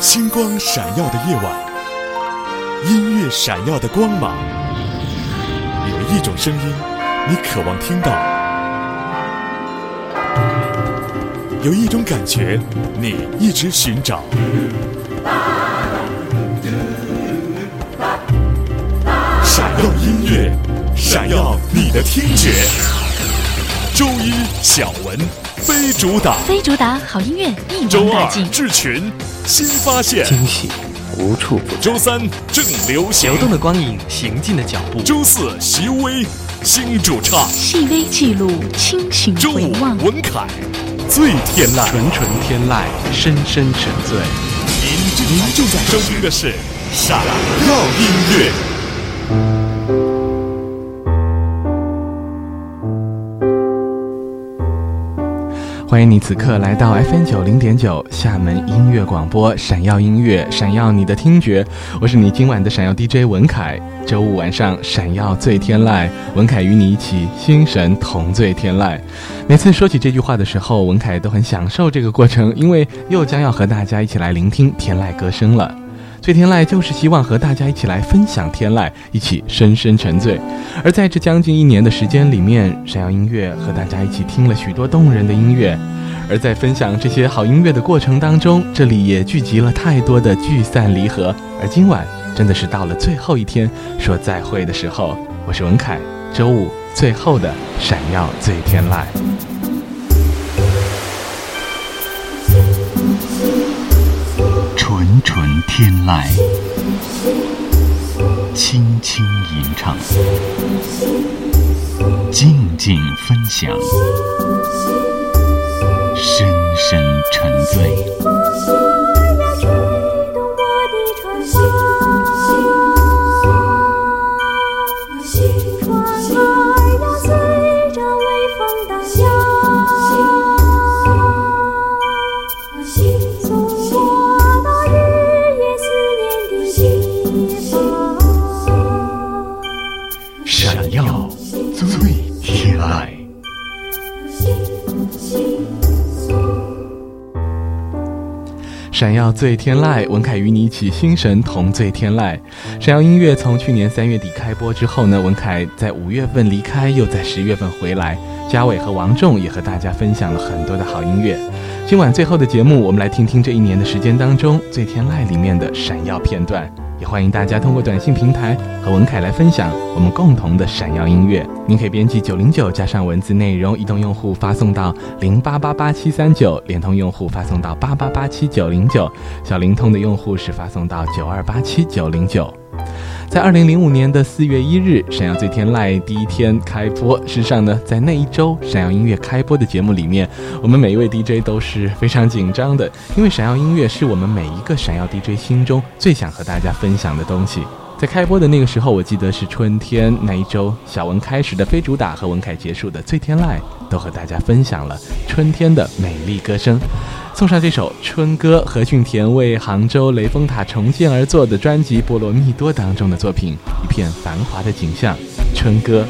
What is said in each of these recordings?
星光闪耀的夜晚，音乐闪耀的光芒。有一种声音，你渴望听到；有一种感觉，你一直寻找。闪耀音乐，闪耀你的听觉。周一小文非主打，非主打好音乐一周二网打尽。智群新发现，惊喜无处不在。周三正流行流，动的光影，行进的脚步。周四席薇新主唱，细微记录，清醒周五。文凯最天籁。纯纯天籁，深深沉醉。您您正在收听的是闪耀音乐。欢迎你此刻来到 FM 九零点九厦门音乐广播，闪耀音乐，闪耀你的听觉。我是你今晚的闪耀 DJ 文凯。周五晚上，闪耀醉天籁，文凯与你一起心神同醉天籁。每次说起这句话的时候，文凯都很享受这个过程，因为又将要和大家一起来聆听天籁歌声了。醉天籁就是希望和大家一起来分享天籁，一起深深沉醉。而在这将近一年的时间里面，闪耀音乐和大家一起听了许多动人的音乐。而在分享这些好音乐的过程当中，这里也聚集了太多的聚散离合。而今晚真的是到了最后一天说再会的时候，我是文凯，周五最后的闪耀最天籁。天籁，轻轻吟唱，静静分享，深深沉醉。醉天籁，文凯与你一起心神同醉天籁。闪耀音乐从去年三月底开播之后呢，文凯在五月份离开，又在十月份回来。嘉伟和王仲也和大家分享了很多的好音乐。今晚最后的节目，我们来听听这一年的时间当中醉天籁里面的闪耀片段。也欢迎大家通过短信平台文凯来分享我们共同的闪耀音乐。您可以编辑九零九加上文字内容，移动用户发送到零八八八七三九，联通用户发送到八八八七九零九，小灵通的用户是发送到九二八七九零九。在二零零五年的四月一日，闪耀最天籁第一天开播。事实上呢，在那一周闪耀音乐开播的节目里面，我们每一位 DJ 都是非常紧张的，因为闪耀音乐是我们每一个闪耀 DJ 心中最想和大家分享的东西。在开播的那个时候，我记得是春天那一周，小文开始的非主打和文凯结束的最天籁，都和大家分享了春天的美丽歌声。送上这首《春歌》，何俊田为杭州雷峰塔重建而作的专辑《波罗蜜多》当中的作品，一片繁华的景象，《春歌》。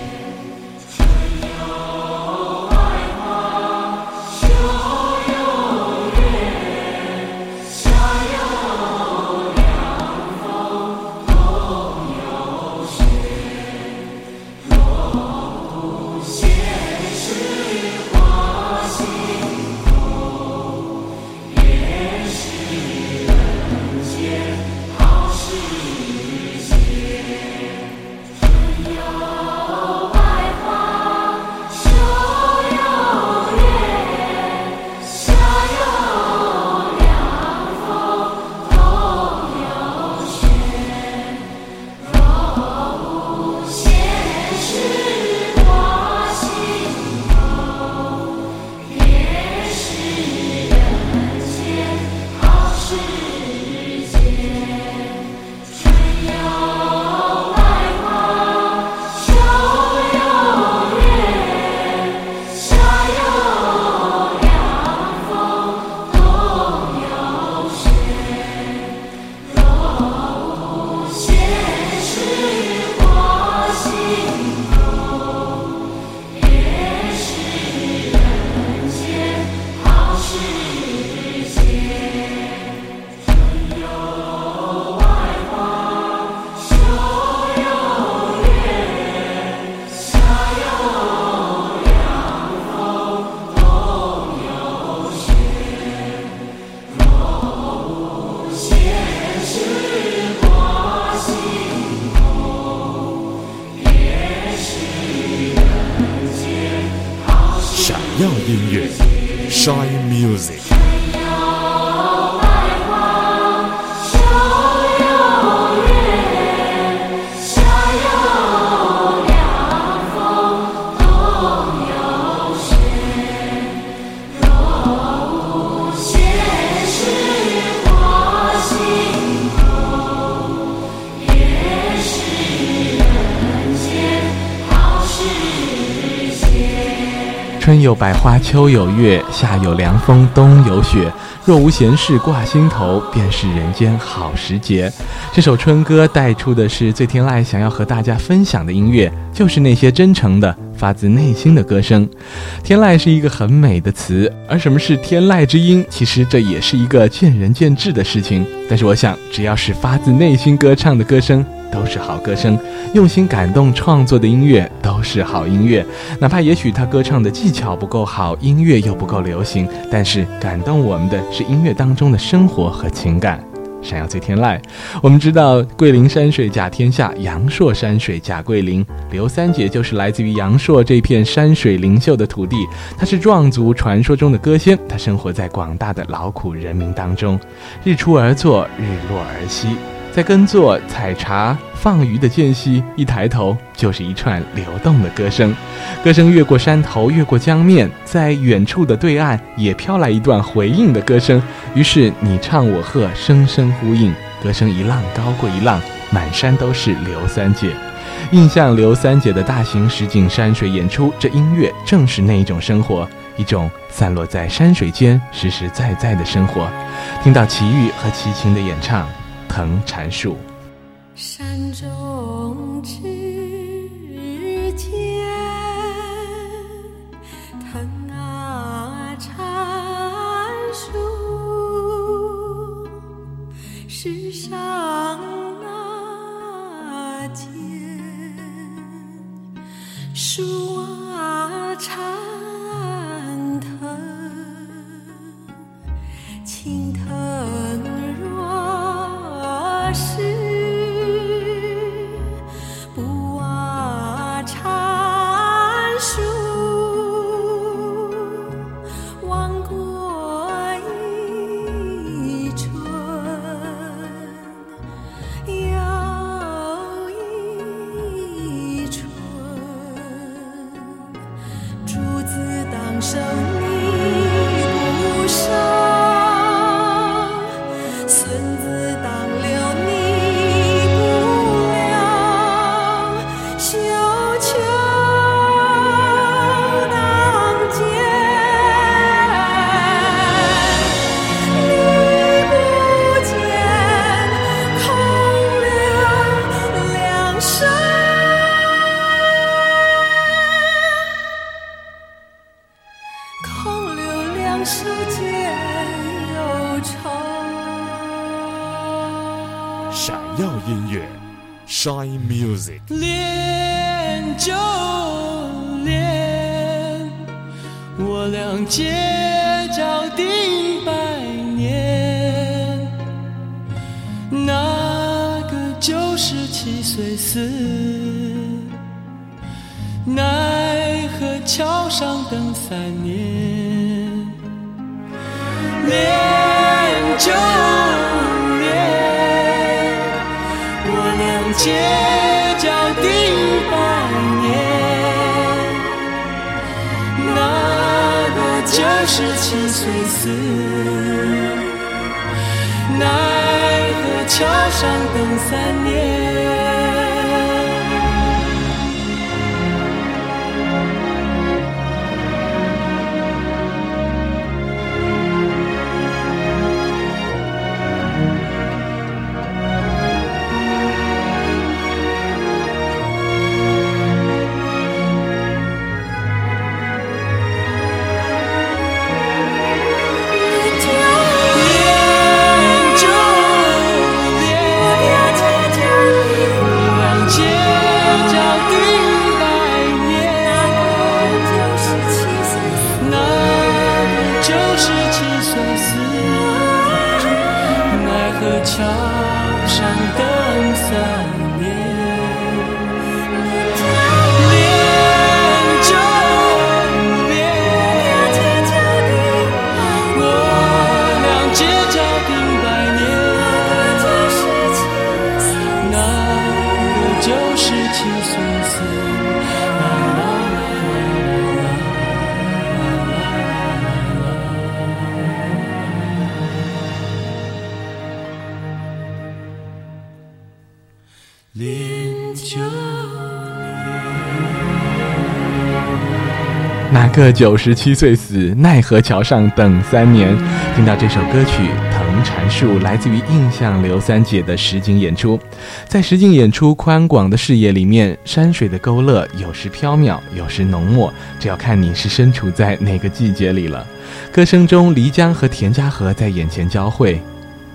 耀音乐，Shine Music。 有百花，秋有月，夏有凉风，冬有雪。若无闲事挂心头，便是人间好时节。这首春歌带出的是最天籁想要和大家分享的音乐，就是那些真诚的、发自内心的歌声。天籁是一个很美的词，而什么是天籁之音？其实这也是一个见仁见智的事情。但是我想，只要是发自内心歌唱的歌声，都是好歌声；用心感动创作的音乐，都是好音乐。哪怕也许他歌唱的技巧不够好，音乐又不够流行，但是感动我们的是音乐当中的生活和情感。闪耀最天籁，我们知道桂林山水甲天下，阳朔山水甲桂林。刘三姐就是来自于阳朔这片山水灵秀的土地，她是壮族传说中的歌仙，她生活在广大的劳苦人民当中，日出而作，日落而息。在耕作、采茶、放鱼的间隙，一抬头就是一串流动的歌声。歌声越过山头，越过江面，在远处的对岸也飘来一段回应的歌声。于是你唱我和，声声呼应，歌声一浪高过一浪，满山都是刘三姐。印象刘三姐的大型实景山水演出，这音乐正是那一种生活，一种散落在山水间实实在在的生活。听到齐豫和齐秦的演唱。藤缠树，山中就恋，我俩结交定百年。那个九十七岁死，奈何桥上等三年。恋就恋。我俩结那个九十七岁死，奈何桥上等三年。个九十七岁死，奈何桥上等三年？听到这首歌曲《藤缠树》，来自于印象刘三姐的实景演出。在实景演出宽广的视野里面，山水的勾勒有时飘渺，有时浓墨，这要看你是身处在哪个季节里了。歌声中，漓江和田家河在眼前交汇，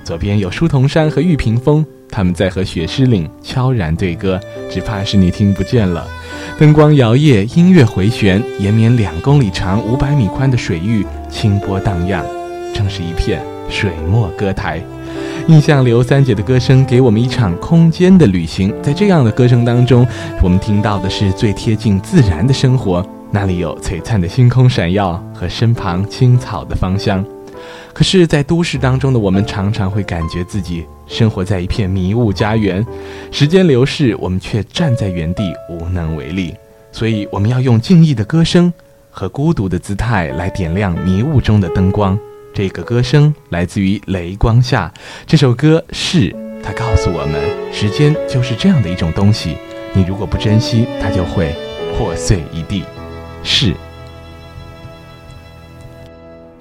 左边有书童山和玉屏峰，他们在和雪狮岭悄然对歌，只怕是你听不见了。灯光摇曳，音乐回旋，延绵两公里长、五百米宽的水域，清波荡漾，正是一片水墨歌台。印象刘三姐的歌声给我们一场空间的旅行，在这样的歌声当中，我们听到的是最贴近自然的生活，那里有璀璨的星空闪耀和身旁青草的芳香。可是，在都市当中的我们，常常会感觉自己生活在一片迷雾家园，时间流逝，我们却站在原地无能为力。所以，我们要用静谧的歌声和孤独的姿态来点亮迷雾中的灯光。这个歌声来自于雷光下，这首歌是它告诉我们，时间就是这样的一种东西，你如果不珍惜，它就会破碎一地。是。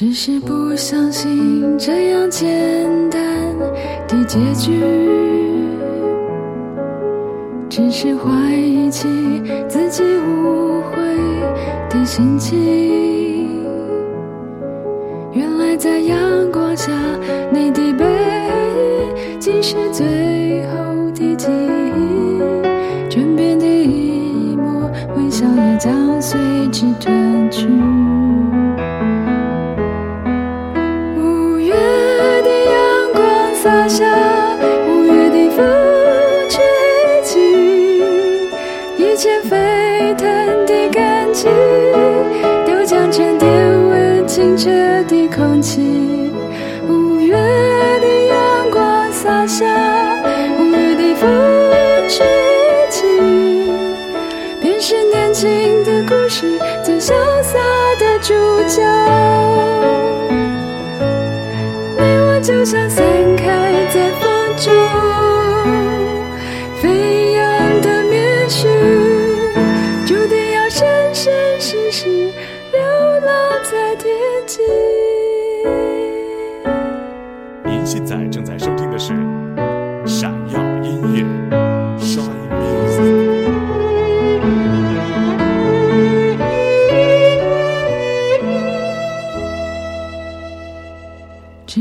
只是不相信这样简单的结局，只是怀疑起自己误会的心情。原来在阳光下，你的背影竟是最主角。你我就像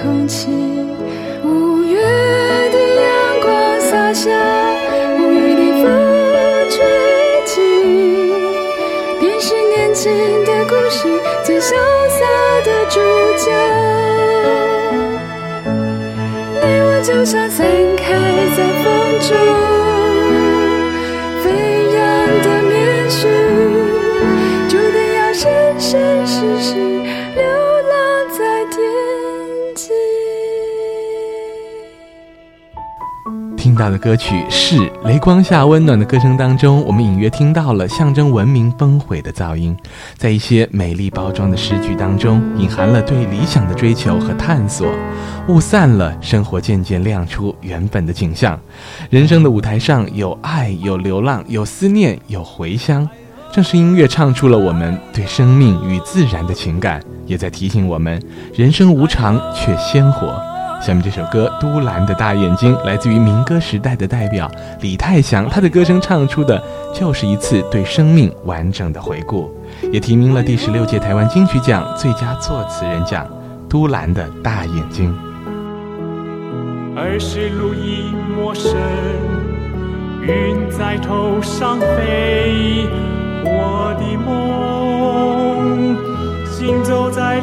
空气。五月的阳光洒下，五月的风吹起，便是年轻的故事最潇洒的主角。你我就像散开在风中听到的歌曲是《雷光下温暖的歌声》当中，我们隐约听到了象征文明崩毁的噪音，在一些美丽包装的诗句当中，隐含了对理想的追求和探索。雾散了，生活渐渐亮出原本的景象。人生的舞台上有爱，有流浪，有思念，有回乡。正是音乐唱出了我们对生命与自然的情感，也在提醒我们：人生无常却鲜活。下面这首歌《都兰的大眼睛》来自于民歌时代的代表李泰祥，他的歌声唱出的就是一次对生命完整的回顾，也提名了第十六届台湾金曲奖最佳作词人奖。都兰的大眼睛，儿时路已陌生，云在头上飞，我的梦行走在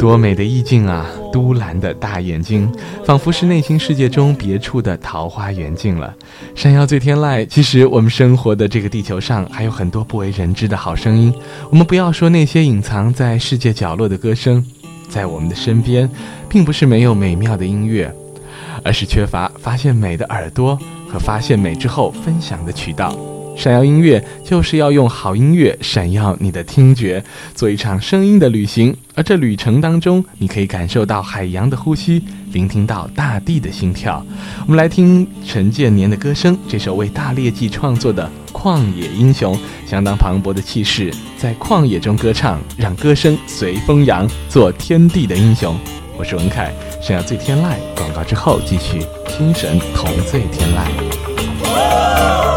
多美的意境啊！都兰的大眼睛，仿佛是内心世界中别处的桃花源境了。山腰醉天籁，其实我们生活的这个地球上还有很多不为人知的好声音。我们不要说那些隐藏在世界角落的歌声，在我们的身边，并不是没有美妙的音乐，而是缺乏发现美的耳朵和发现美之后分享的渠道。闪耀音乐就是要用好音乐闪耀你的听觉，做一场声音的旅行。而这旅程当中，你可以感受到海洋的呼吸，聆听到大地的心跳。我们来听陈建年的歌声，这首为大裂记创作的《旷野英雄》，相当磅礴的气势，在旷野中歌唱，让歌声随风扬，做天地的英雄。我是文凯，闪耀醉天籁。广告之后继续，心神同醉天籁。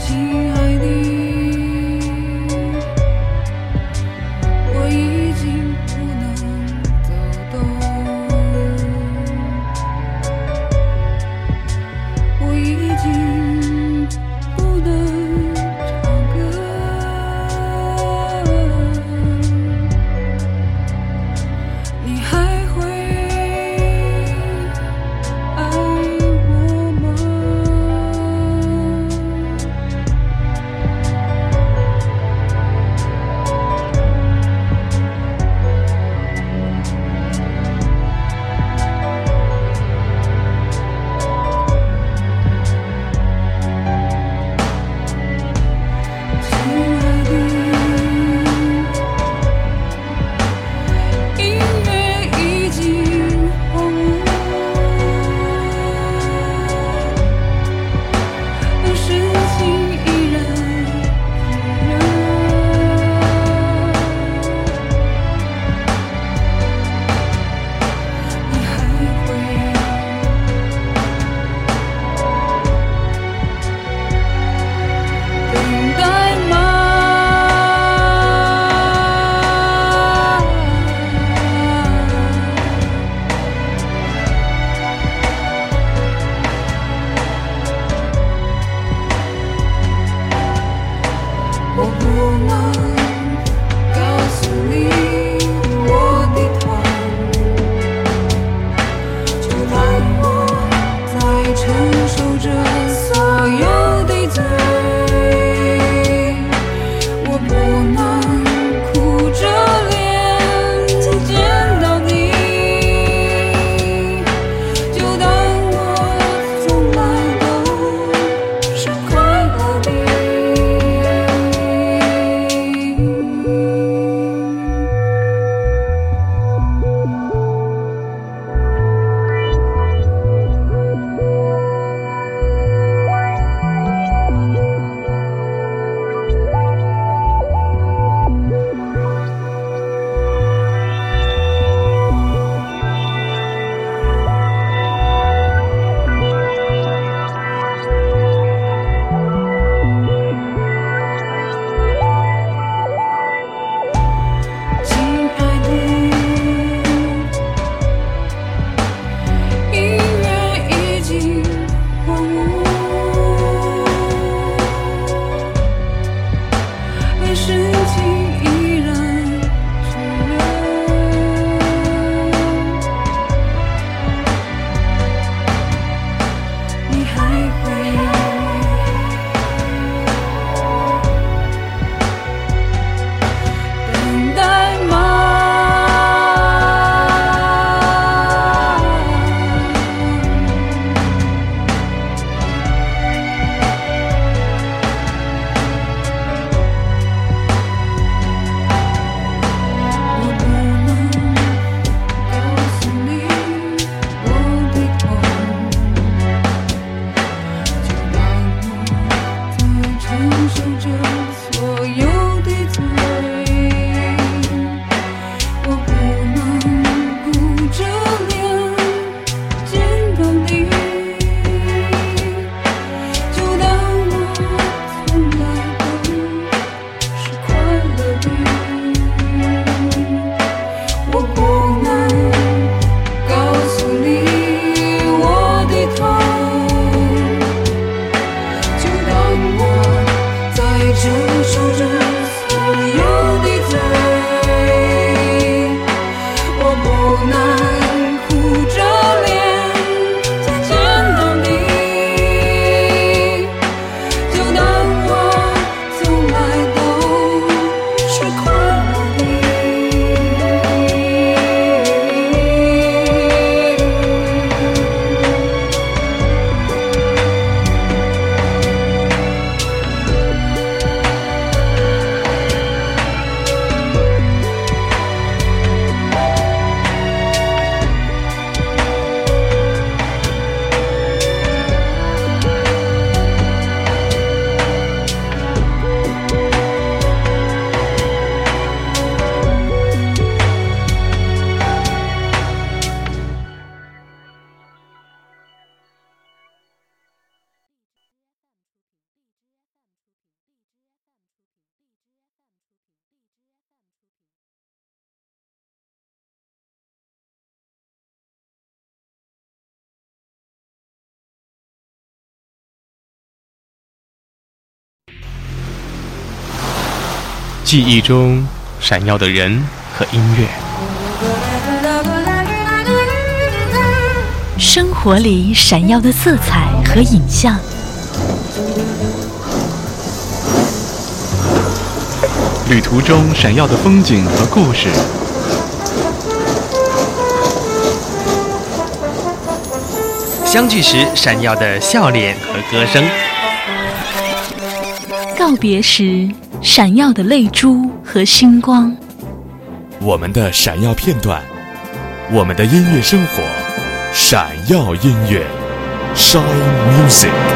亲爱。记忆中闪耀的人和音乐，生活里闪耀的色彩和影像，旅途中闪耀的风景和故事，相聚时闪耀的笑脸和歌声，告别时闪耀的泪珠和星光。我们的闪耀片段，我们的音乐生活，闪耀音乐，Shine Music。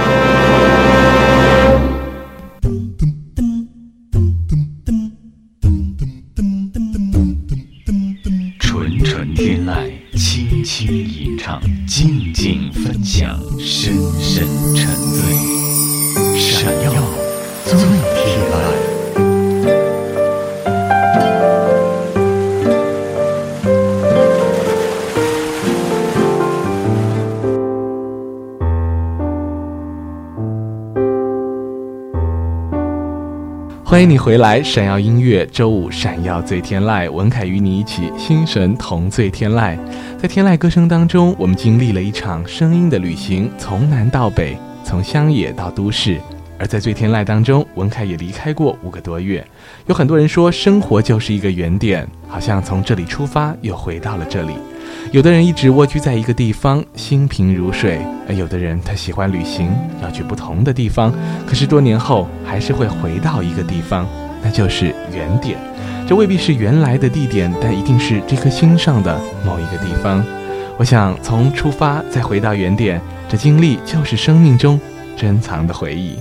回来，闪耀音乐周五闪耀最天籁，文凯与你一起心神同醉天籁。在天籁歌声当中，我们经历了一场声音的旅行，从南到北，从乡野到都市。而在最天籁当中，文凯也离开过五个多月。有很多人说，生活就是一个原点，好像从这里出发，又回到了这里。有的人一直蜗居在一个地方，心平如水；而有的人他喜欢旅行，要去不同的地方，可是多年后还是会回到一个地方，那就是原点。这未必是原来的地点，但一定是这颗心上的某一个地方。我想从出发再回到原点，这经历就是生命中珍藏的回忆。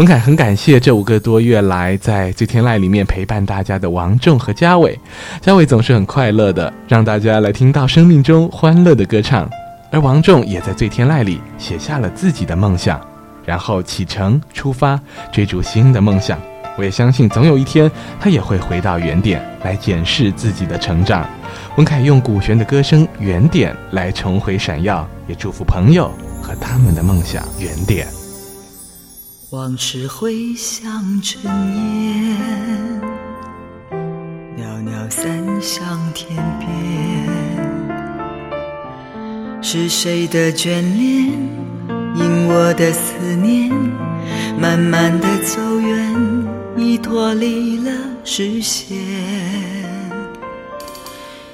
文凯很感谢这五个多月来在最天籁里面陪伴大家的王仲和嘉伟，嘉伟总是很快乐的让大家来听到生命中欢乐的歌唱，而王仲也在最天籁里写下了自己的梦想，然后启程出发追逐新的梦想。我也相信总有一天他也会回到原点来检视自己的成长。文凯用古弦的歌声《原点》来重回闪耀，也祝福朋友和他们的梦想原点。往事回响尘烟，袅袅散向天边。是谁的眷恋，因我的思念，慢慢的走远，已脱离了视线。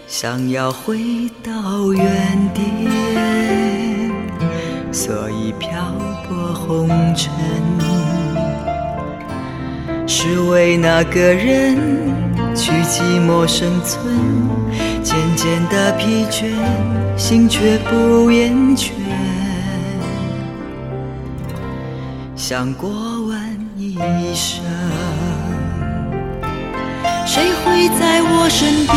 想要回到原点，所以漂泊红尘，是为那个人去寂寞生存。渐渐的疲倦，心却不厌倦。想过完一生，谁会在我身边？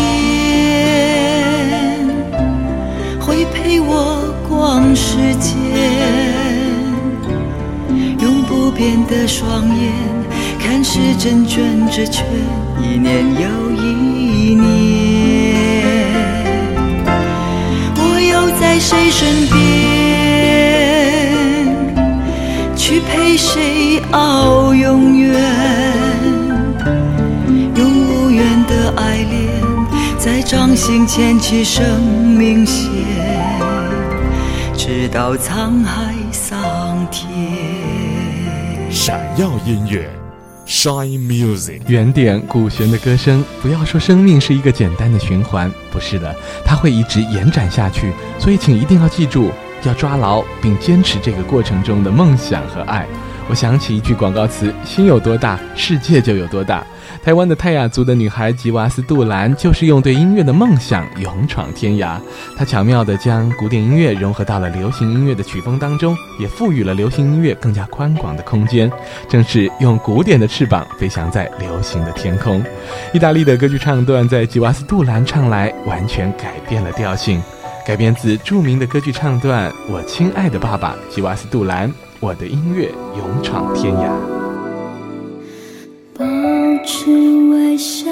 会陪我逛世界，用不变的双眼看时针转着圈，一年又一年。我又在谁身边？去陪谁熬永远？用无缘的爱恋，在掌心牵起生命线，直到沧海桑田。闪耀音乐，Shine Music。原点古弦的歌声，不要说生命是一个简单的循环，不是的，它会一直延展下去。所以，请一定要记住，要抓牢并坚持这个过程中的梦想和爱。我想起一句广告词：“心有多大，世界就有多大。”台湾的泰雅族的女孩吉瓦斯杜兰，就是用对音乐的梦想勇闯天涯。她巧妙地将古典音乐融合到了流行音乐的曲风当中，也赋予了流行音乐更加宽广的空间。正是用古典的翅膀飞翔在流行的天空。意大利的歌剧唱段在吉瓦斯杜兰唱来，完全改变了调性。改编自著名的歌剧唱段《我亲爱的爸爸》，吉瓦斯杜兰，我的音乐勇闯天涯。保持微笑，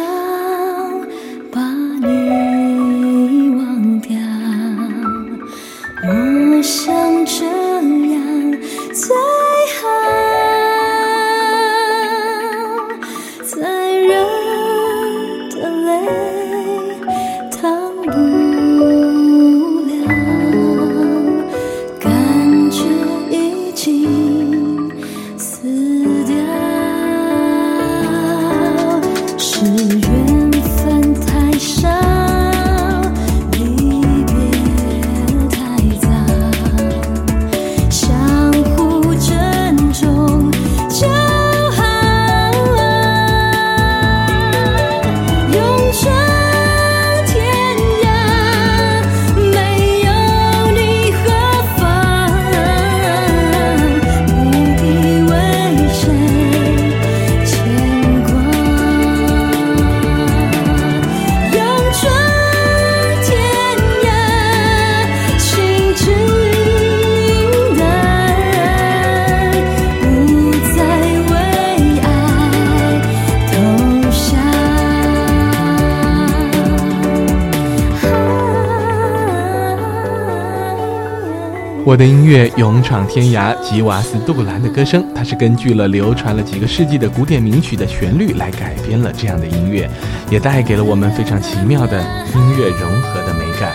的音乐勇闯天涯，吉瓦斯·杜兰的歌声，它是根据了流传了几个世纪的古典名曲的旋律来改编了这样的音乐，也带给了我们非常奇妙的音乐融合的美感。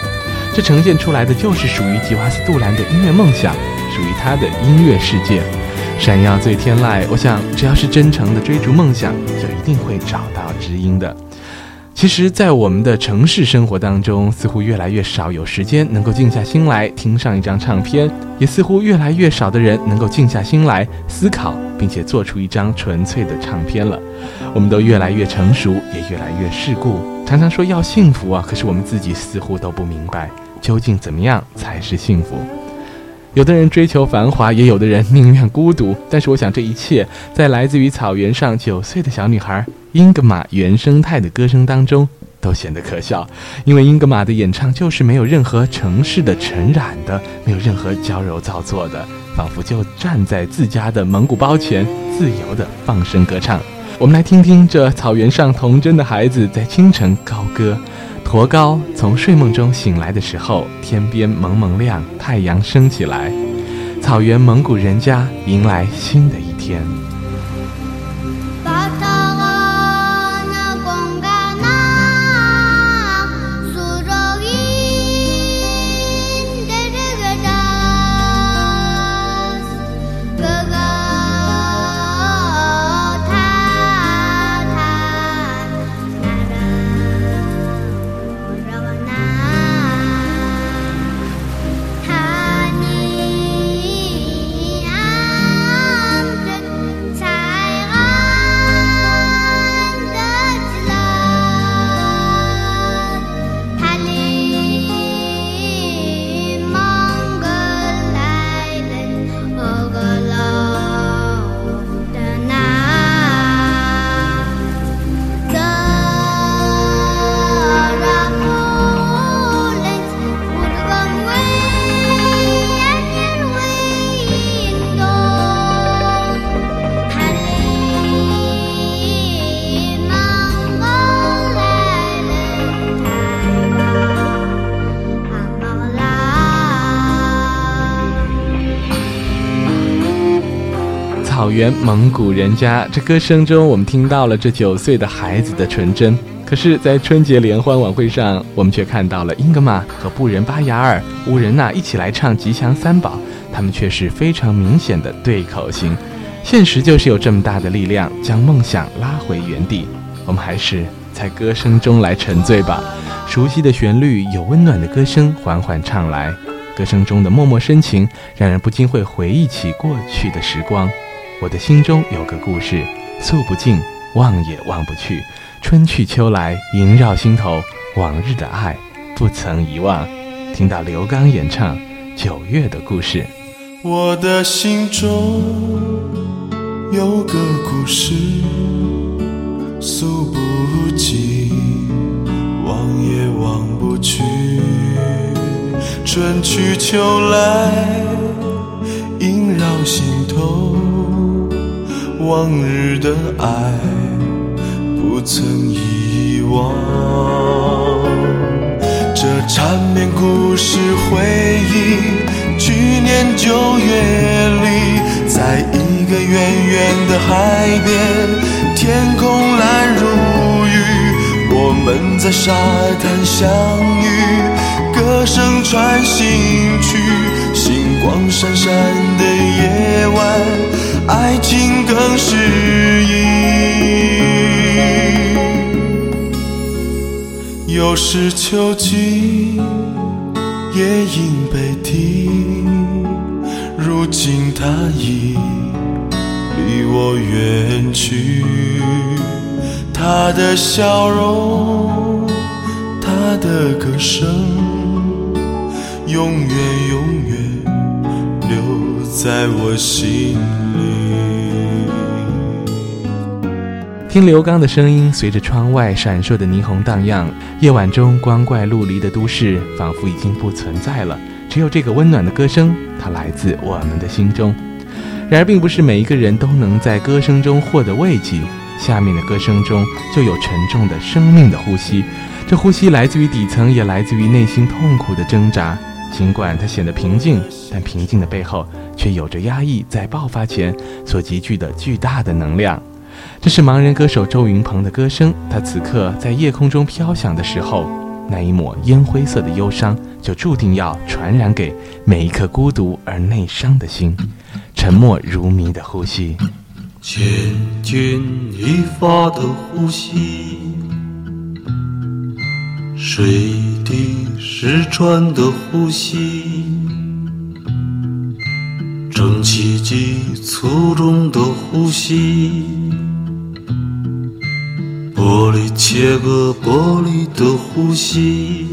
这呈现出来的就是属于吉瓦斯·杜兰的音乐梦想，属于他的音乐世界。闪耀最天籁，我想只要是真诚的追逐梦想，就一定会找到知音的。其实，在我们的城市生活当中，似乎越来越少有时间能够静下心来听上一张唱片，也似乎越来越少的人能够静下心来思考，并且做出一张纯粹的唱片了。我们都越来越成熟，也越来越世故，常常说要幸福啊，可是我们自己似乎都不明白，究竟怎么样才是幸福。有的人追求繁华，也有的人宁愿孤独。但是，我想这一切在来自于草原上九岁的小女孩英格玛原生态的歌声当中都显得可笑，因为英格玛的演唱就是没有任何城市的尘染的，没有任何娇柔造作的，仿佛就站在自家的蒙古包前，自由的放声歌唱。我们来听听这草原上童真的孩子在清晨高歌。驼高从睡梦中醒来的时候，天边蒙蒙亮，太阳升起来，草原蒙古人家迎来新的一天。蒙古人家，这歌声中我们听到了这九岁的孩子的纯真。可是，在春节联欢晚会上，我们却看到了英格玛和布仁巴雅尔、乌仁娜一起来唱《吉祥三宝》，他们却是非常明显的对口型。现实就是有这么大的力量，将梦想拉回原地。我们还是在歌声中来沉醉吧。熟悉的旋律，有温暖的歌声缓缓唱来，歌声中的默默深情，让人不禁会回忆起过去的时光。我的心中有个故事，诉不尽，忘也忘不去。春去秋来，萦绕心头，往日的爱不曾遗忘。听到刘刚演唱《九月的故事》，我的心中有个故事，诉不尽，忘也忘不去。春去秋来，萦绕心头。往日的爱不曾遗忘，这缠绵故事回忆，去年九月里，在一个远远的海边，天空蓝如玉，我们在沙滩相遇，歌声传心去，星光闪闪的夜晚。爱情更诗意，又是秋季，夜莺悲啼，如今他已离我远去。他的笑容，他的歌声，永远永远在我心里。听刘刚的声音，随着窗外闪烁的霓虹荡漾，夜晚中光怪陆离的都市仿佛已经不存在了。只有这个温暖的歌声，它来自我们的心中。然而，并不是每一个人都能在歌声中获得慰藉。下面的歌声中就有沉重的生命的呼吸，这呼吸来自于底层，也来自于内心痛苦的挣扎。尽管它显得平静，但平静的背后却有着压抑在爆发前所集聚的巨大的能量。这是盲人歌手周云鹏的歌声，他此刻在夜空中飘响的时候，那一抹烟灰色的忧伤就注定要传染给每一颗孤独而内伤的心。沉默如谜的呼吸，千钧一发的呼吸，水滴石穿的呼吸，蒸汽机粗重的呼吸，玻璃切割玻璃的呼吸。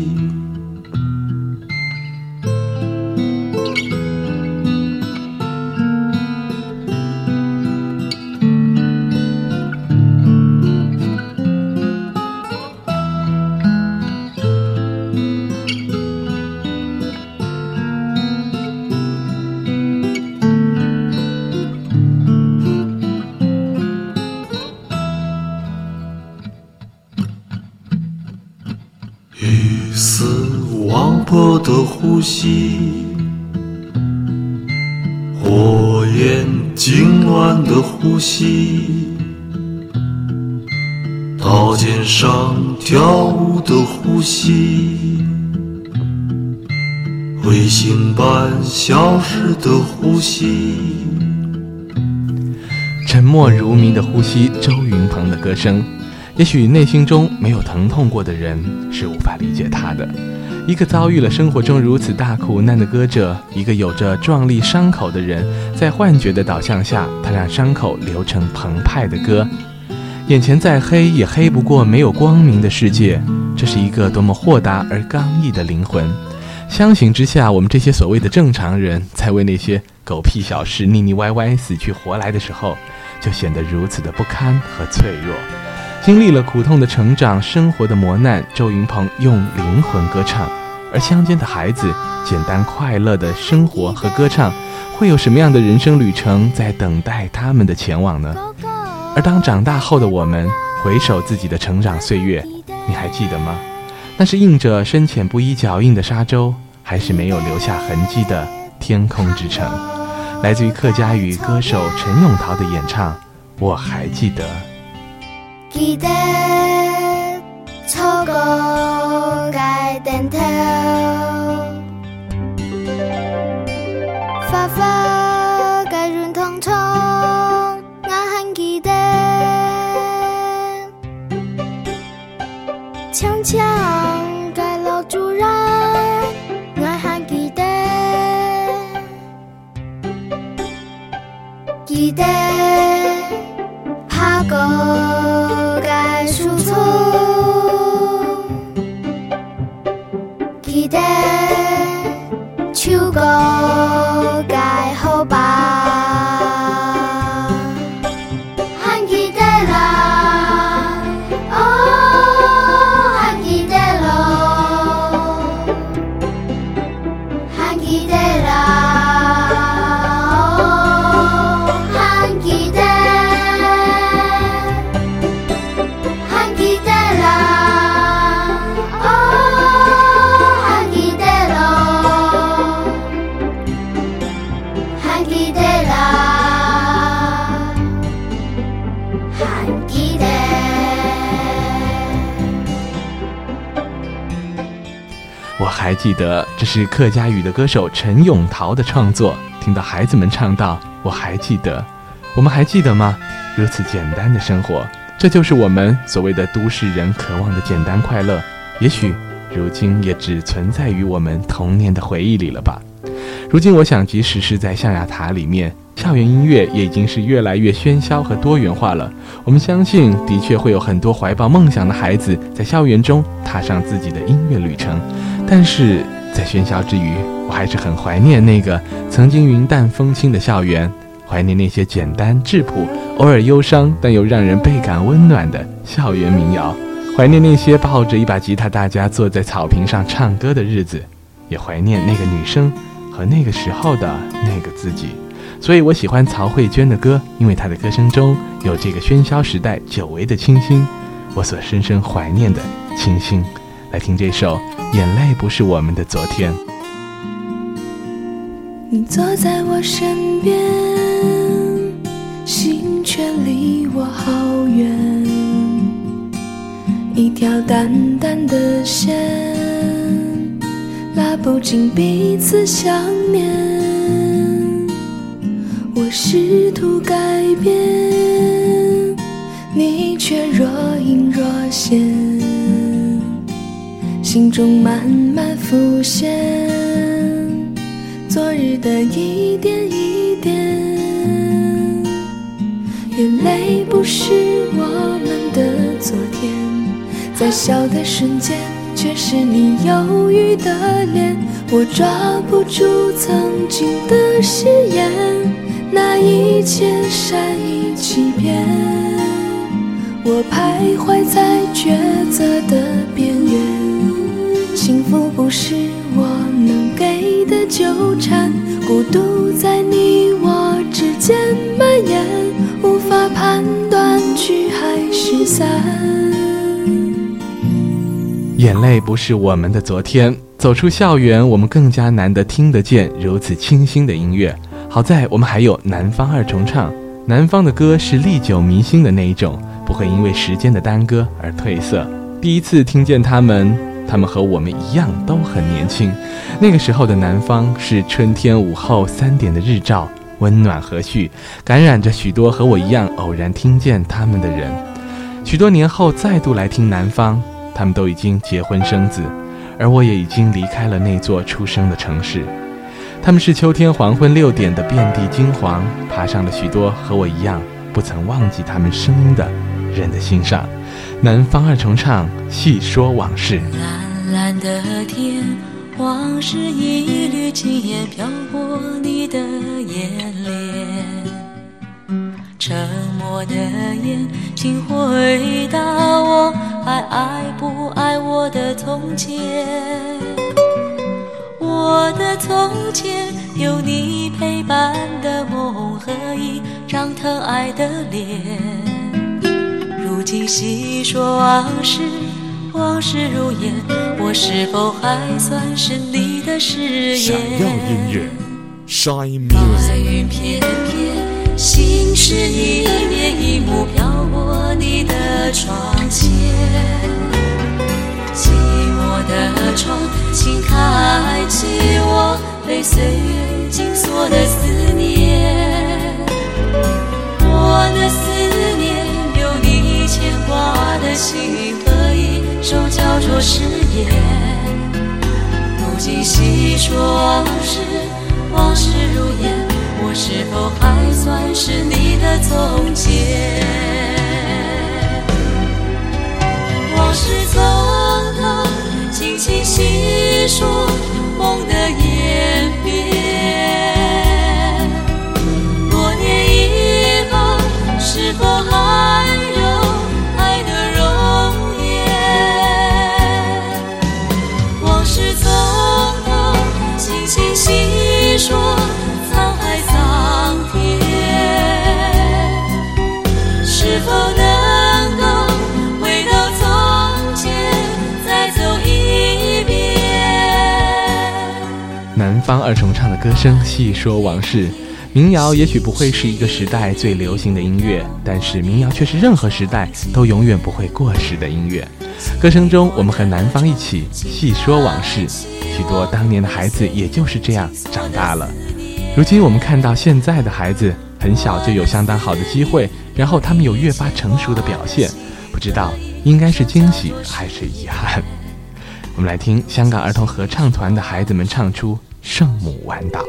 呼吸，火焰痉挛的呼吸，刀尖上跳舞的呼吸，彗星般消失的呼吸。沉默如谜的呼吸，周云鹏的歌声。也许内心中没有疼痛过的人是无法理解他的。一个遭遇了生活中如此大苦难的歌者，一个有着壮丽伤口的人，在幻觉的导向下，他让伤口流成澎湃的歌。眼前再黑也黑不过没有光明的世界。这是一个多么豁达而刚毅的灵魂。相形之下，我们这些所谓的正常人，在为那些狗屁小事腻腻歪歪死去活来的时候，就显得如此的不堪和脆弱。经历了苦痛的成长、生活的磨难，周云鹏用灵魂歌唱。而乡间的孩子，简单快乐的生活和歌唱，会有什么样的人生旅程在等待他们的前往呢？而当长大后的我们回首自己的成长岁月，你还记得吗？那是印着深浅不一脚印的沙洲，还是没有留下痕迹的天空之城？来自于客家语歌手陈永桃的演唱，我还记得。记得错过街灯头，花花街润通通，我还记得。长长街路主人，我还记得。记得爬过。记得，这是客家语的歌手陈永桃的创作。听到孩子们唱到“我还记得”，我们还记得吗？如此简单的生活，这就是我们所谓的都市人渴望的简单快乐。也许，如今也只存在于我们童年的回忆里了吧。如今，我想，即使是在象牙塔里面，校园音乐也已经是越来越喧嚣和多元化了。我们相信，的确会有很多怀抱梦想的孩子在校园中踏上自己的音乐旅程。但是在喧嚣之余，我还是很怀念那个曾经云淡风轻的校园，怀念那些简单质朴、偶尔忧伤但又让人倍感温暖的校园民谣，怀念那些抱着一把吉他大家坐在草坪上唱歌的日子，也怀念那个女生和那个时候的那个自己。所以我喜欢曹慧娟的歌，因为她的歌声中有这个喧嚣时代久违的清新，我所深深怀念的清新。来听这首《眼泪不是我们的昨天》。你坐在我身边，心却离我好远。一条淡淡的线，拉不进彼此想念。我试图改变，你却若隐若现，心中慢慢浮现昨日的一点一点。眼泪不是我们的昨天，在笑的瞬间，却是你忧郁的脸。我抓不住曾经的誓言，那一切善意欺骗。我徘徊在抉择的边缘，幸福不是我能给的纠缠，孤独在你我之间蔓延，无法判断聚还是散。眼泪不是我们的昨天。走出校园，我们更加难得听得见如此清新的音乐。好在我们还有南方二重唱，南方的歌是历久弥新的那一种，不会因为时间的耽搁而褪色。第一次听见他们，他们和我们一样都很年轻。那个时候的南方是春天午后三点的日照，温暖和煦，感染着许多和我一样偶然听见他们的人。许多年后再度来听南方，他们都已经结婚生子。而我也已经离开了那座出生的城市。他们是秋天黄昏六点的遍地金黄，爬上了许多和我一样不曾忘记他们声音的人的心上。南方二重唱，细说往事。蓝蓝的天，往事一缕轻烟飘过你的眼帘。沉默的眼，请回答我，还爱不爱我的从前？我的从前，有你陪伴的梦和一张疼爱的脸。如今细说往事，往事如烟，我是否还算是你的誓言？闪耀音乐，Shine 白 Music。云片片，心事一面一幕飘过你的窗前。寂寞的窗，请开启我被岁月紧锁的思念。我的思的心和一首叫做誓言。如今细说往事，往事如烟，我是否还算是你的从前？往事从头，轻轻细说梦的演变。方二重唱的歌声细说往事。民谣也许不会是一个时代最流行的音乐，但是民谣却是任何时代都永远不会过时的音乐。歌声中，我们和南方一起细说往事。许多当年的孩子也就是这样长大了。如今我们看到现在的孩子很小就有相当好的机会，然后他们有越发成熟的表现，不知道应该是惊喜还是遗憾。我们来听香港儿童合唱团的孩子们唱出《圣母湾岛》。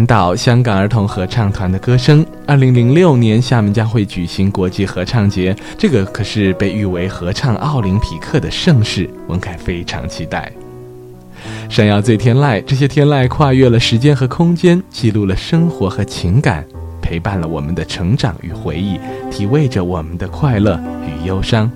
圣母晚岛香港儿童合唱团的歌声。二零零六年，厦门将会举行国际合唱节，这个可是被誉为合唱奥林匹克的盛事。文凯非常期待。闪耀最天籁，这些天籁跨越了时间和空间，记录了生活和情感，陪伴了我们的成长与回忆，体味着我们的快乐与忧伤。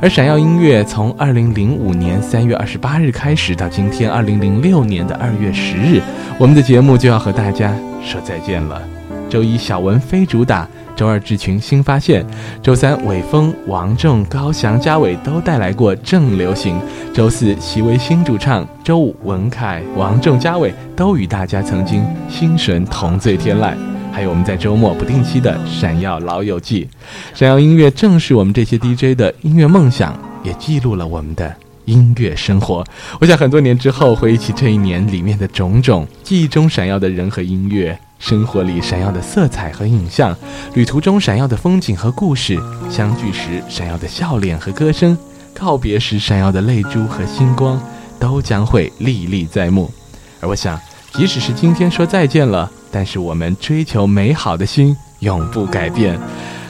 而闪耀音乐从二零零五年三月二十八日开始，到今天二零零六年的二月十日，我们的节目就要和大家说再见了。周一小文非主打，周二志群新发现，周三伟峰、王仲、高翔、嘉伟都带来过正流行，周四席为新主唱，周五文凯、王仲、嘉伟都与大家曾经心神同醉天籁。还有我们在周末不定期的闪耀老友记，闪耀音乐正是我们这些 DJ 的音乐梦想，也记录了我们的音乐生活。我想很多年之后回忆起这一年里面的种种，记忆中闪耀的人和音乐，生活里闪耀的色彩和影像，旅途中闪耀的风景和故事，相聚时闪耀的笑脸和歌声，告别时闪耀的泪珠和星光，都将会历历在目。而我想，即使是今天说再见了。但是我们追求美好的心永不改变。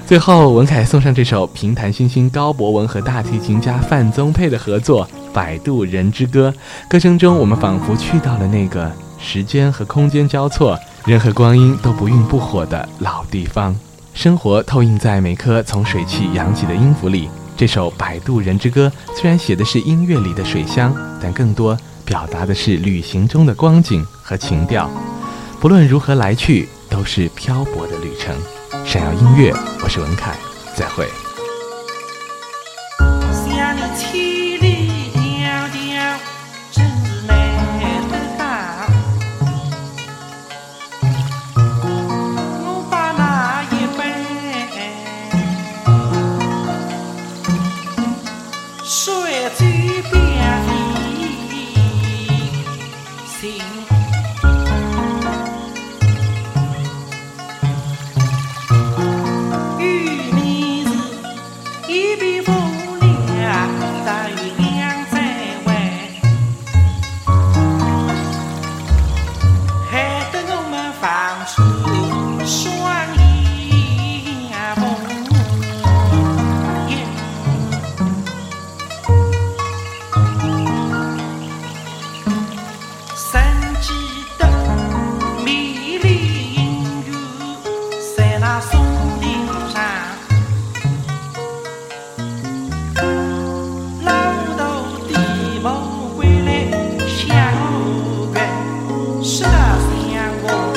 最后，文凯送上这首评弹新星高博文和大提琴家范宗沛的合作《摆渡人之歌》。歌声中，我们仿佛去到了那个时间和空间交错、人和光阴都不愠不火的老地方。生活透映在每颗从水汽扬起的音符里。这首《摆渡人之歌》虽然写的是音乐里的水乡，但更多表达的是旅行中的光景和情调。不论如何来去，都是漂泊的旅程。闪耀音乐，我是文凯，再会。相